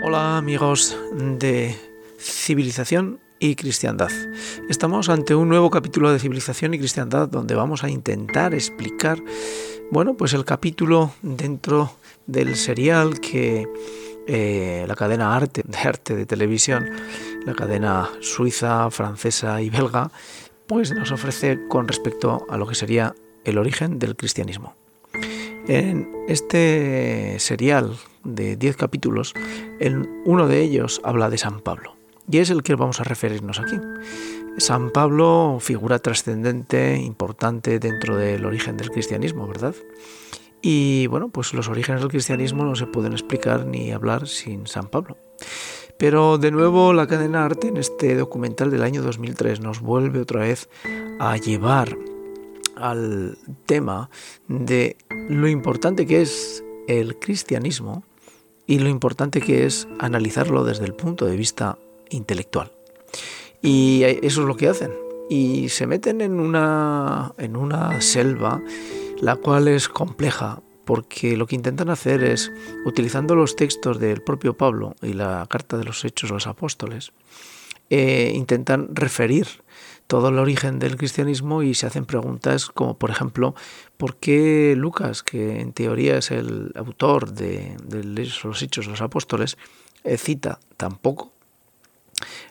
Hola amigos de Civilización y Cristiandad. Estamos ante un nuevo capítulo de Civilización y Cristiandad donde vamos a intentar explicar, bueno, pues el capítulo dentro del serial que eh, la cadena Arte, de arte de televisión, la cadena suiza, francesa y belga, pues nos ofrece con respecto a lo que sería el origen del cristianismo. En este serial de 10 capítulos, en uno de ellos habla de San Pablo, y es el que vamos a referirnos aquí. San Pablo, figura trascendente, importante dentro del origen del cristianismo, ¿verdad? Y bueno, pues los orígenes del cristianismo no se pueden explicar ni hablar sin San Pablo. Pero de nuevo la cadena Arte en este documental del año 2003 nos vuelve otra vez a llevar al tema de lo importante que es el cristianismo y lo importante que es analizarlo desde el punto de vista intelectual. Y eso es lo que hacen. Y se meten en una, en una selva la cual es compleja porque lo que intentan hacer es, utilizando los textos del propio Pablo y la carta de los Hechos de los Apóstoles, eh, intentan referir todo el origen del cristianismo y se hacen preguntas como, por ejemplo, ¿por qué Lucas, que en teoría es el autor de, los Hechos de los Apóstoles, eh, cita tampoco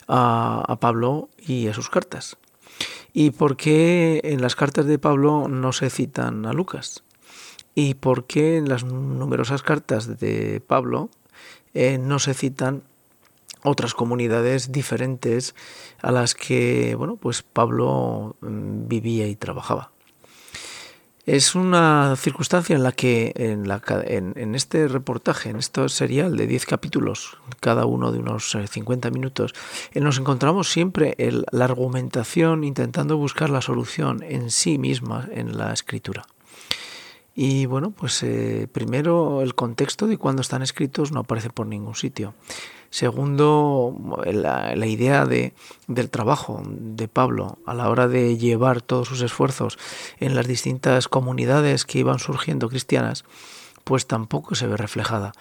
a, a Pablo y a sus cartas? ¿Y por qué en las cartas de Pablo no se citan a Lucas? ¿Y por qué en las numerosas cartas de Pablo eh, no se citan otras comunidades diferentes a las que bueno, pues Pablo mm, vivía y trabajaba? Es una circunstancia en la que en, la, en, este reportaje, en este serial de 10 capítulos, cada uno de unos 50 eh, minutos, eh, nos encontramos siempre la argumentación intentando buscar la solución en sí misma en la escritura. Y bueno, pues eh, primero el contexto de cuando están escritos no aparece por ningún sitio. Segundo, la, idea de, del trabajo de Pablo a la hora de llevar todos sus esfuerzos en las distintas comunidades que iban surgiendo cristianas, pues tampoco se ve reflejada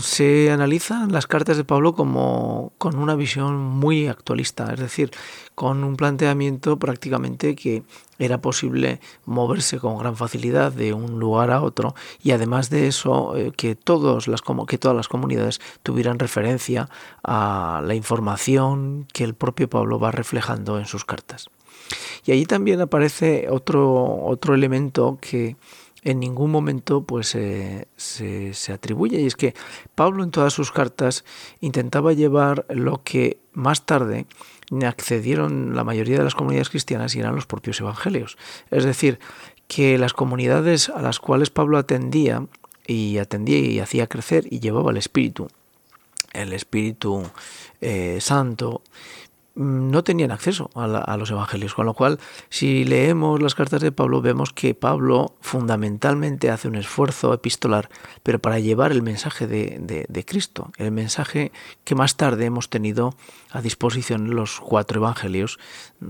se analizan las cartas de Pablo como con una visión muy actualista, es decir, con un planteamiento prácticamente que era posible moverse con gran facilidad de un lugar a otro y además de eso eh, que, que todas las comunidades tuvieran referencia a la información que el propio Pablo va reflejando en sus cartas. Y allí también aparece otro, otro elemento que en ningún momento pues se, se, atribuye y es que Pablo en todas sus cartas intentaba llevar lo que más tarde accedieron la mayoría de las comunidades cristianas y eran los propios evangelios. Es decir, que las comunidades a las cuales Pablo atendía y atendía y hacía crecer y llevaba el Espíritu, el Espíritu eh, Santo, no tenían acceso a, los evangelios, con lo cual si leemos las cartas de Pablo vemos que Pablo fundamentalmente hace un esfuerzo epistolar, pero para llevar el mensaje de, Cristo, el mensaje que más tarde hemos tenido a disposición los cuatro evangelios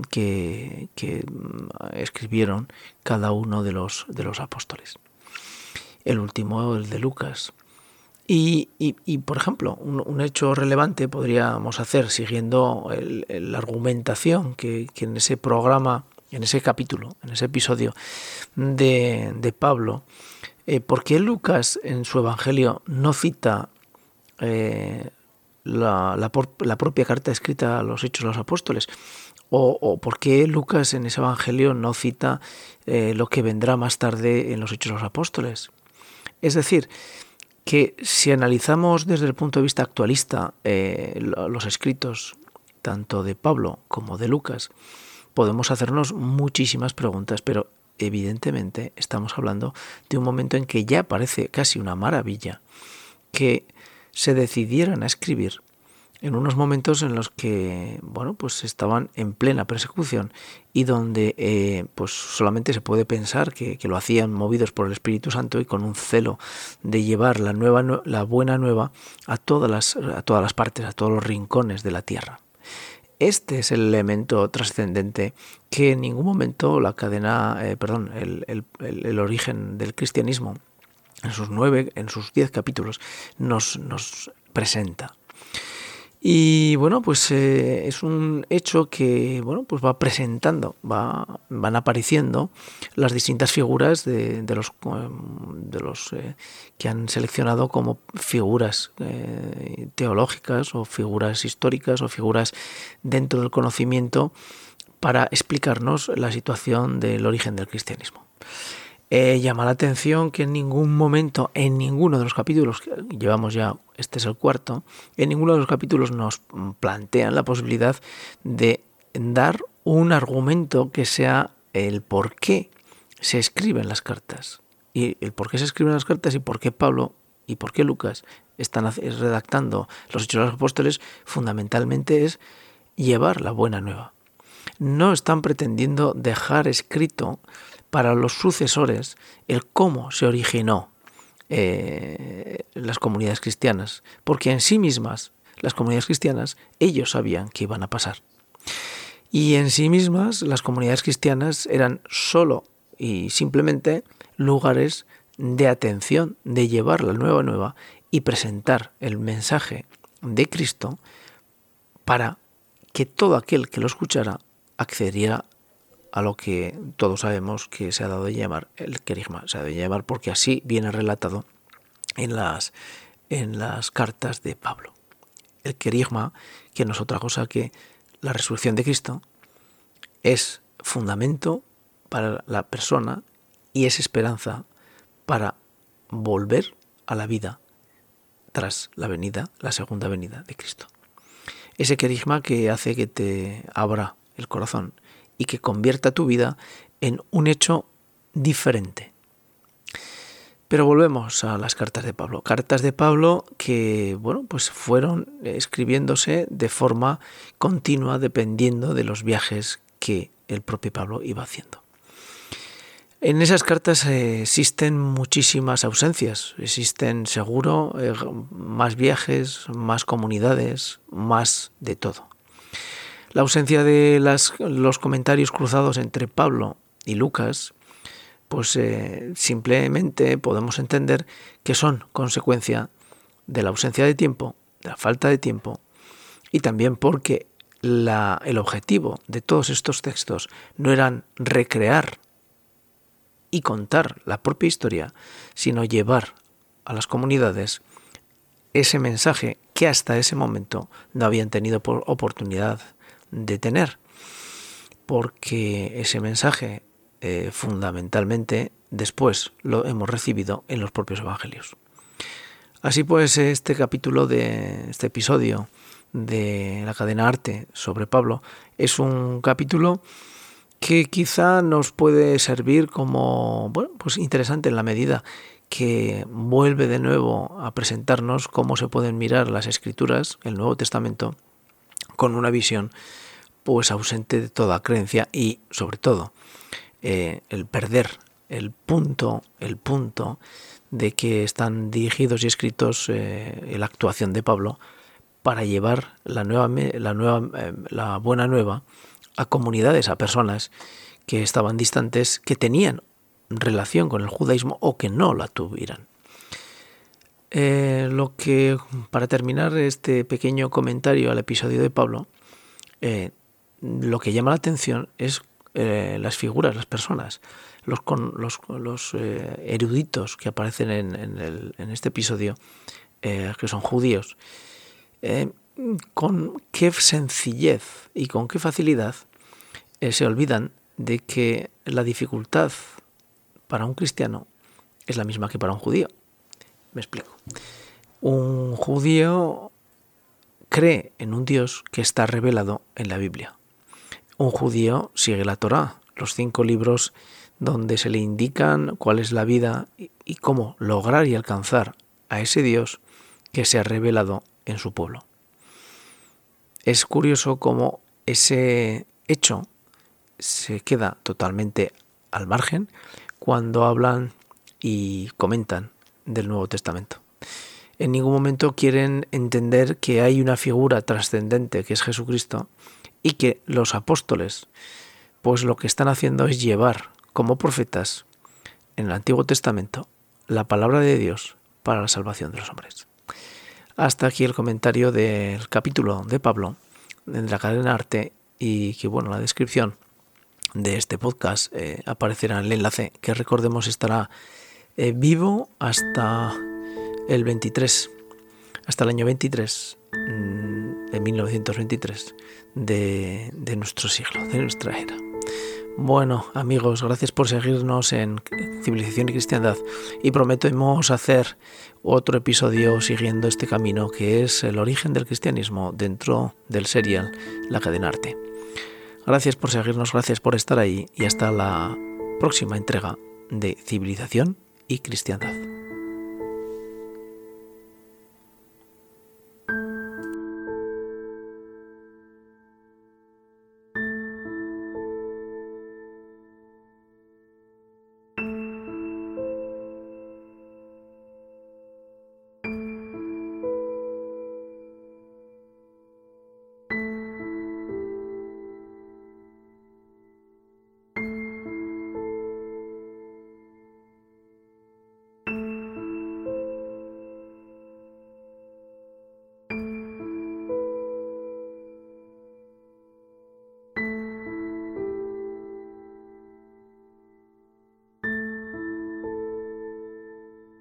que, que mm, escribieron cada uno de los, de los apóstoles. El último, el de Lucas, y, y, por ejemplo, un, hecho relevante podríamos hacer siguiendo la argumentación que, en ese programa, en ese capítulo, en ese episodio de, de Pablo, eh, ¿por qué Lucas en su Evangelio no cita eh, la, la, propia carta escrita a los Hechos de los Apóstoles? O, o, por qué Lucas en ese Evangelio no cita eh, lo que vendrá más tarde en los Hechos de los Apóstoles? Es decir, que si analizamos desde el punto de vista actualista eh, los escritos tanto de Pablo como de Lucas, podemos hacernos muchísimas preguntas, pero evidentemente estamos hablando de un momento en que ya parece casi una maravilla que se decidieran a escribir en unos momentos en los que, bueno, pues estaban en plena persecución y donde eh, pues solamente se puede pensar que, lo hacían movidos por el Espíritu Santo y con un celo de llevar la, nueva, la buena nueva a todas, las, a todas las partes, a todos los rincones de la tierra. Este es el elemento trascendente que en ningún momento la cadena, eh, perdón, el, el, origen del cristianismo en sus nueve, en sus diez capítulos, nos, nos presenta. Y bueno, pues eh, es un hecho que bueno, pues va presentando, va, van apareciendo las distintas figuras de, los, de los eh, que han seleccionado como figuras eh, teológicas o figuras históricas o figuras dentro del conocimiento para explicarnos la situación del origen del cristianismo. Eh, llama la atención que en ningún momento, en ninguno de los capítulos, que llevamos ya, este es el cuarto, en ninguno de los capítulos nos plantean la posibilidad de dar un argumento que sea el por qué se escriben las cartas. Y el por qué se escriben las cartas y por qué Pablo y por qué Lucas están redactando los Hechos de los Apóstoles, fundamentalmente es llevar la buena nueva. No están pretendiendo dejar escrito para los sucesores el cómo se originó eh, las comunidades cristianas, porque en sí mismas las comunidades cristianas ellos sabían que iban a pasar. Y en sí mismas las comunidades cristianas eran solo y simplemente lugares de atención, de llevar la nueva nueva y presentar el mensaje de Cristo para que todo aquel que lo escuchara accediera a lo que todos sabemos que se ha dado de llamar el querigma. Se ha dado de llamar porque así viene relatado en las, en las cartas de Pablo. El querigma, que no es otra cosa que la resurrección de Cristo, es fundamento para la persona y es esperanza para volver a la vida tras la venida, la segunda venida de Cristo. Ese querigma que hace que te abra el corazón y que convierta tu vida en un hecho diferente. Pero volvemos a las cartas de Pablo. Cartas de Pablo que, bueno, pues fueron escribiéndose de forma continua dependiendo de los viajes que el propio Pablo iba haciendo. En esas cartas existen muchísimas ausencias, existen seguro eh, más viajes, más comunidades, más de todo. La ausencia de los comentarios cruzados entre Pablo y Lucas, pues eh, simplemente podemos entender que son consecuencia de la ausencia de tiempo, de la falta de tiempo, y también porque el objetivo de todos estos textos no eran recrear y contar la propia historia, sino llevar a las comunidades ese mensaje que hasta ese momento no habían tenido por oportunidad de tener, porque ese mensaje eh, fundamentalmente después lo hemos recibido en los propios evangelios. Así pues, este capítulo de este episodio de la cadena arte sobre Pablo es un capítulo que quizá nos puede servir como bueno, pues interesante en la medida que vuelve de nuevo a presentarnos cómo se pueden mirar las escrituras, el Nuevo Testamento, con una visión pues ausente de toda creencia y sobre todo eh, el perder el punto, el punto de que están dirigidos y escritos eh, la actuación de Pablo para llevar la nueva, la nueva, eh, la buena nueva a comunidades, a personas que estaban distantes, que tenían relación con el judaísmo o que no la tuvieran. lo que, para terminar este pequeño comentario al episodio de Pablo, lo que llama la atención es eh, las figuras, las personas, los, eh, eruditos que aparecen en, este episodio, eh, que son judíos, con qué sencillez y con qué facilidad se olvidan de que la dificultad para un cristiano es la misma que para un judío. Me explico. Un judío cree en un Dios que está revelado en la Biblia un judío sigue la Torá, los cinco libros donde se le indican cuál es la vida y cómo lograr y alcanzar a ese Dios que se ha revelado en su pueblo. Es curioso cómo ese hecho se queda totalmente al margen cuando hablan y comentan del Nuevo Testamento. En ningún momento quieren entender que hay una figura trascendente que es Jesucristo y que los apóstoles pues lo que están haciendo es llevar como profetas en el Antiguo Testamento la palabra de Dios para la salvación de los hombres. Hasta aquí el comentario del capítulo de Pablo de la cadena Arte y que bueno, la descripción de este podcast eh, aparecerá en el enlace que recordemos estará eh, vivo hasta el 23, hasta el año 23 mm, de 1923 de, de nuestro siglo, de nuestra era. Bueno, amigos, gracias por seguirnos en Civilización y Cristiandad y prometemos hacer otro episodio siguiendo este camino que es el origen del cristianismo dentro del serial La cadena arte. Gracias por seguirnos, gracias por estar ahí y hasta la próxima entrega de Civilización y Cristiandad.